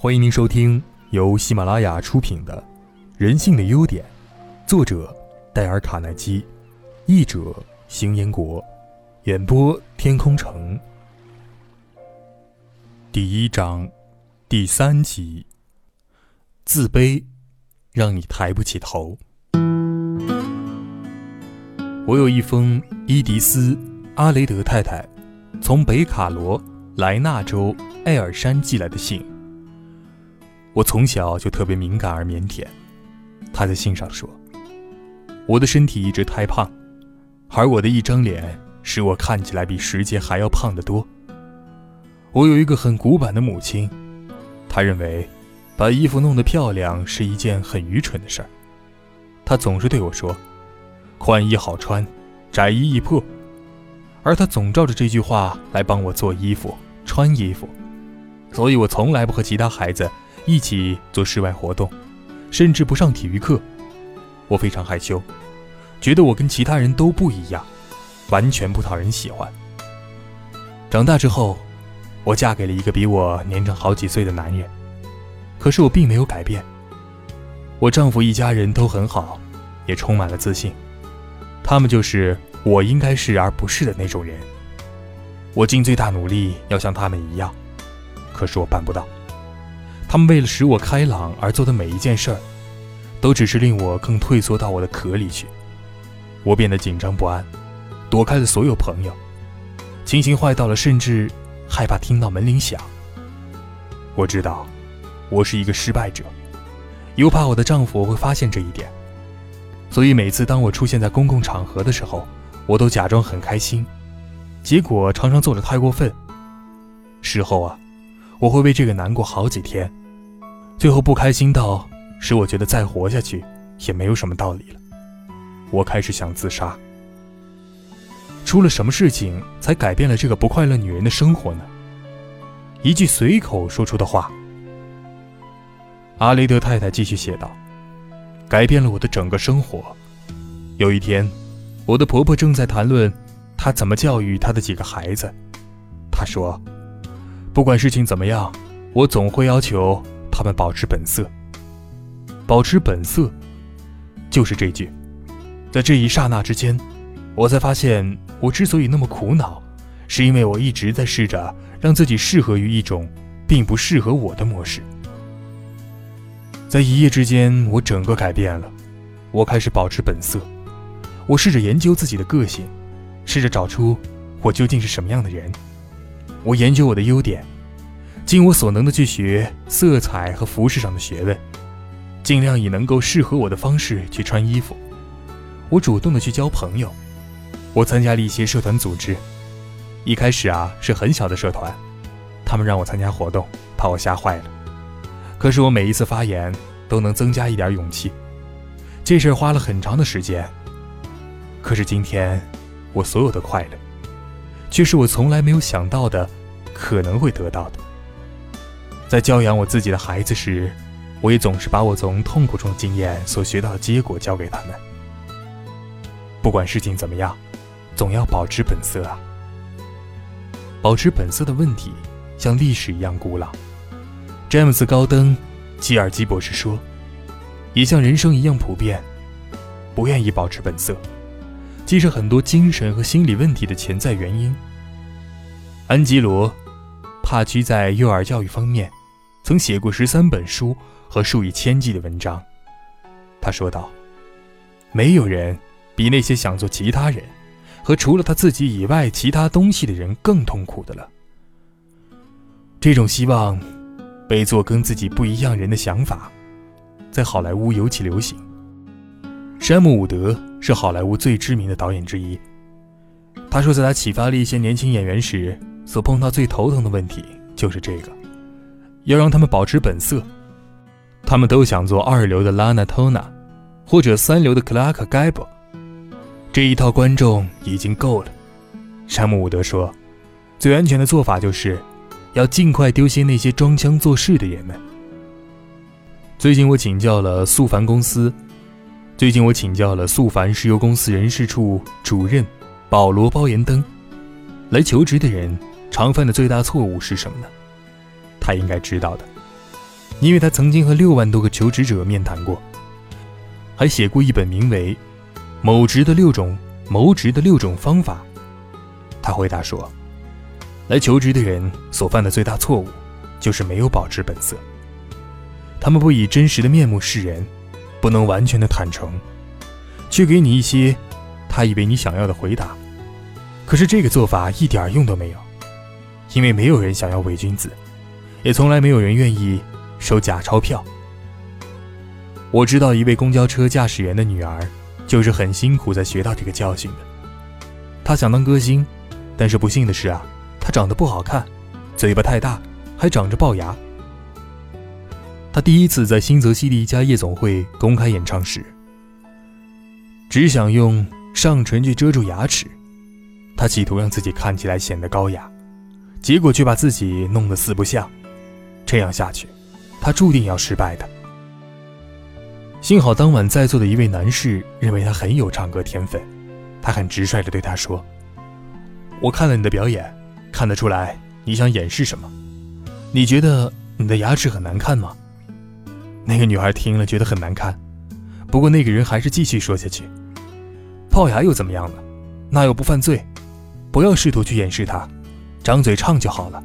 欢迎您收听由喜马拉雅出品的《人性的优点》，作者戴尔·卡耐基，译者邢彦国，演播天空城。第一章，第三集。自卑，让你抬不起头。我有一封伊迪丝·阿雷德太太从北卡罗来纳州艾尔山寄来的信。我从小就特别敏感而腼腆，他在信上说：“我的身体一直太胖，而我的一张脸使我看起来比石杰还要胖得多。我有一个很古板的母亲，她认为把衣服弄得漂亮是一件很愚蠢的事儿。她总是对我说：‘宽衣好穿，窄衣易破。’而她总照着这句话来帮我做衣服、穿衣服，所以我从来不和其他孩子。”一起做室外活动，甚至不上体育课。我非常害羞，觉得我跟其他人都不一样，完全不讨人喜欢。长大之后，我嫁给了一个比我年长好几岁的男人，可是我并没有改变。我丈夫一家人都很好，也充满了自信，他们就是我应该是而不是的那种人。我尽最大努力要像他们一样，可是我办不到。他们为了使我开朗而做的每一件事儿，都只是令我更退缩到我的壳里去。我变得紧张不安，躲开了所有朋友，情形坏到了甚至害怕听到门铃响。我知道，我是一个失败者，又怕我的丈夫会发现这一点，所以每次当我出现在公共场合的时候，我都假装很开心，结果常常做的太过分。事后啊。我会为这个难过好几天，最后不开心到使我觉得再活下去也没有什么道理了。我开始想自杀。出了什么事情才改变了这个不快乐女人的生活呢？一句随口说出的话。阿雷德太太继续写道：“改变了我的整个生活。有一天，我的婆婆正在谈论她怎么教育她的几个孩子。她说。”不管事情怎么样，我总会要求他们保持本色。保持本色，就是这句。在这一刹那之间，我才发现，我之所以那么苦恼，是因为我一直在试着让自己适合于一种并不适合我的模式。在一夜之间，我整个改变了。我开始保持本色。我试着研究自己的个性，试着找出我究竟是什么样的人。我研究我的优点，尽我所能的去学色彩和服饰上的学问，尽量以能够适合我的方式去穿衣服。我主动的去交朋友，我参加了一些社团组织。一开始啊是很小的社团，他们让我参加活动，把我吓坏了。可是我每一次发言都能增加一点勇气。这事儿花了很长的时间。可是今天，我所有的快乐。却是我从来没有想到的，可能会得到的。在教养我自己的孩子时，我也总是把我从痛苦中的经验所学到的结果交给他们。不管事情怎么样，总要保持本色啊！保持本色的问题像历史一样古老。詹姆斯·高登·基尔基博士说，也像人生一样普遍。不愿意保持本色。既是很多精神和心理问题的潜在原因。安吉罗·帕居在幼儿教育方面，曾写过十三本书和数以千计的文章。他说道：“没有人比那些想做其他人和除了他自己以外其他东西的人更痛苦的了。”这种希望被做跟自己不一样人的想法，在好莱坞尤其流行。山姆·伍德。是好莱坞最知名的导演之一。他说，在他启发了一些年轻演员时，所碰到最头疼的问题就是这个：要让他们保持本色。他们都想做二流的拉娜·托纳，或者三流的克拉克·盖博。这一套观众已经够了。山姆·伍德说：“最安全的做法就是，要尽快丢下那些装腔作势的人们。”最近我请教了速凡公司。最近我请教了速凡石油公司人事处主任保罗·包延登，来求职的人常犯的最大错误是什么呢？他应该知道的，因为他曾经和六万多个求职者面谈过，还写过一本名为《某职的六种谋职的六种方法》。他回答说：“来求职的人所犯的最大错误，就是没有保持本色。他们不以真实的面目示人，不能完全的坦诚，却给你一些他以为你想要的回答。可是这个做法一点用都没有，因为没有人想要伪君子，也从来没有人愿意。”收假钞票。我知道一位公交车驾驶员的女儿，就是很辛苦才学到这个教训的。她想当歌星，但是不幸的是啊，她长得不好看，嘴巴太大，还长着龅牙。她第一次在新泽西的一家夜总会公开演唱时，只想用上唇去遮住牙齿，她企图让自己看起来显得高雅，结果却把自己弄得四不像。这样下去。他注定要失败的。幸好当晚在座的一位男士认为他很有唱歌天分，他很直率地对他说：“我看了你的表演，看得出来你想掩饰什么？你觉得你的牙齿很难看吗？”那个女孩听了觉得很难看，不过那个人还是继续说下去：“龅牙又怎么样了？那又不犯罪，不要试图去掩饰它，张嘴唱就好了。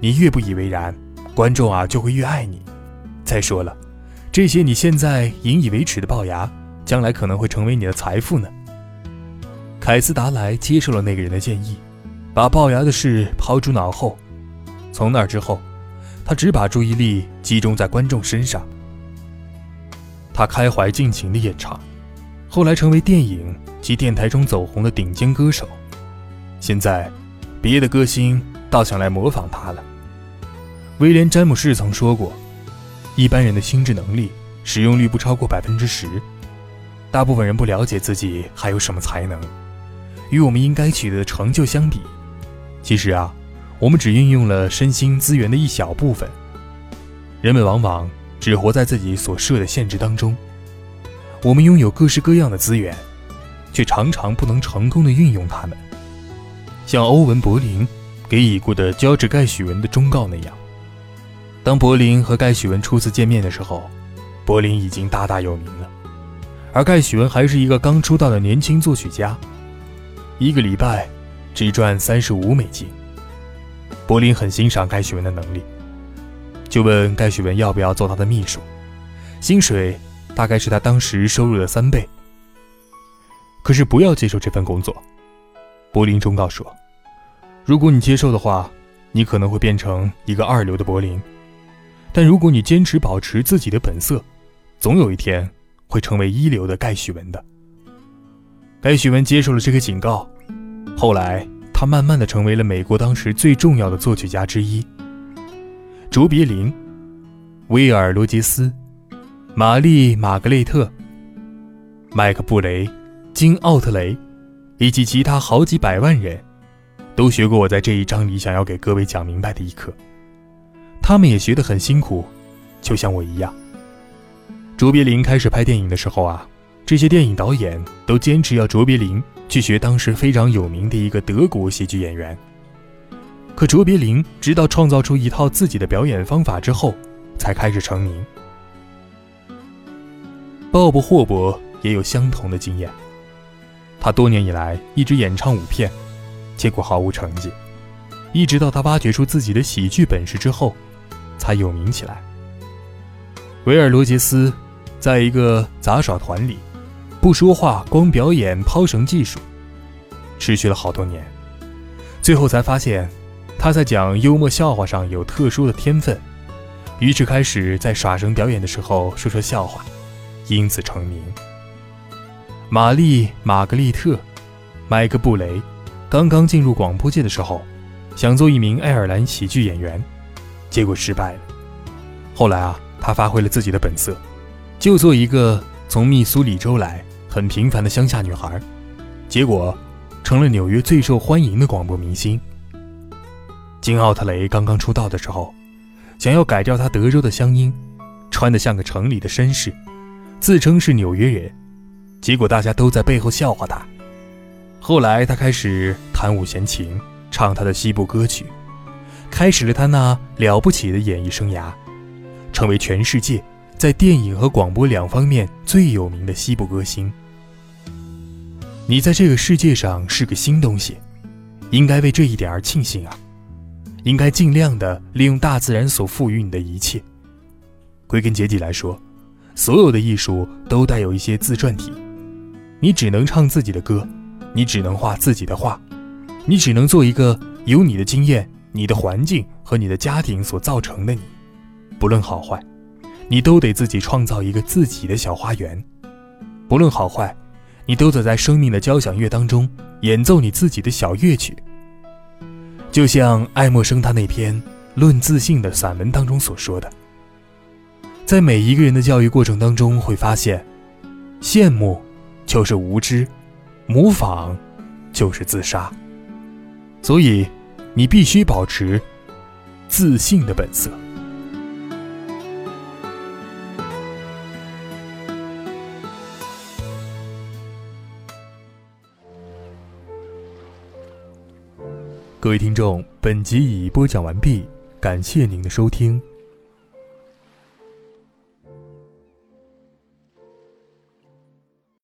你越不以为然。”观众啊，就会越爱你。再说了，这些你现在引以为耻的龅牙，将来可能会成为你的财富呢。凯斯达莱接受了那个人的建议，把龅牙的事抛诸脑后。从那之后，他只把注意力集中在观众身上。他开怀尽情地演唱，后来成为电影及电台中走红的顶尖歌手。现在，别的歌星倒想来模仿他了。威廉·詹姆士曾说过：“一般人的心智能力使用率不超过百分之十，大部分人不了解自己还有什么才能。与我们应该取得的成就相比，其实啊，我们只运用了身心资源的一小部分。人们往往只活在自己所设的限制当中。我们拥有各式各样的资源，却常常不能成功的运用它们。像欧文·柏林给已故的乔治·盖许文的忠告那样。”当柏林和盖许文初次见面的时候，柏林已经大大有名了，而盖许文还是一个刚出道的年轻作曲家，一个礼拜只赚三十五美金。柏林很欣赏盖许文的能力，就问盖许文要不要做他的秘书，薪水大概是他当时收入的三倍。可是不要接受这份工作，柏林忠告说，如果你接受的话，你可能会变成一个二流的柏林。但如果你坚持保持自己的本色，总有一天会成为一流的盖许文的。盖许文接受了这个警告，后来他慢慢的成为了美国当时最重要的作曲家之一。卓别林、威尔·罗杰斯、玛丽·玛格丽特、麦克布雷、金·奥特雷，以及其他好几百万人，都学过我在这一章里想要给各位讲明白的一课。他们也学得很辛苦，就像我一样。卓别林开始拍电影的时候啊，这些电影导演都坚持要卓别林去学当时非常有名的一个德国喜剧演员。可卓别林直到创造出一套自己的表演方法之后，才开始成名。鲍勃·霍伯也有相同的经验，他多年以来一直演唱舞片，结果毫无成绩，一直到他挖掘出自己的喜剧本事之后。才有名起来。维尔罗杰斯在一个杂耍团里，不说话，光表演抛绳技术，持续了好多年。最后才发现，他在讲幽默笑话上有特殊的天分，于是开始在耍绳表演的时候说说笑话，因此成名。玛丽·玛格丽特·麦克布雷刚刚进入广播界的时候，想做一名爱尔兰喜剧演员。结果失败了。后来啊，他发挥了自己的本色，就做一个从密苏里州来、很平凡的乡下女孩，结果成了纽约最受欢迎的广播明星。金奥特雷刚刚出道的时候，想要改掉他德州的乡音，穿得像个城里的绅士，自称是纽约人，结果大家都在背后笑话他。后来他开始弹五弦琴，唱他的西部歌曲。开始了他那了不起的演艺生涯，成为全世界在电影和广播两方面最有名的西部歌星。你在这个世界上是个新东西，应该为这一点而庆幸啊！应该尽量的利用大自然所赋予你的一切。归根结底来说，所有的艺术都带有一些自传体。你只能唱自己的歌，你只能画自己的画，你只能做一个由你的经验、你的环境和你的家庭所造成的你。不论好坏，你都得自己创造一个自己的小花园。不论好坏。你都得在生命的交响乐当中演奏你自己的小乐曲，就像爱默生他那篇《论自信》的散文当中所说的，在每一个人的教育过程当中，会发现，羡慕就是无知，模仿就是自杀，所以你必须保持自信的本色。各位听众，本集已播讲完毕，感谢您的收听。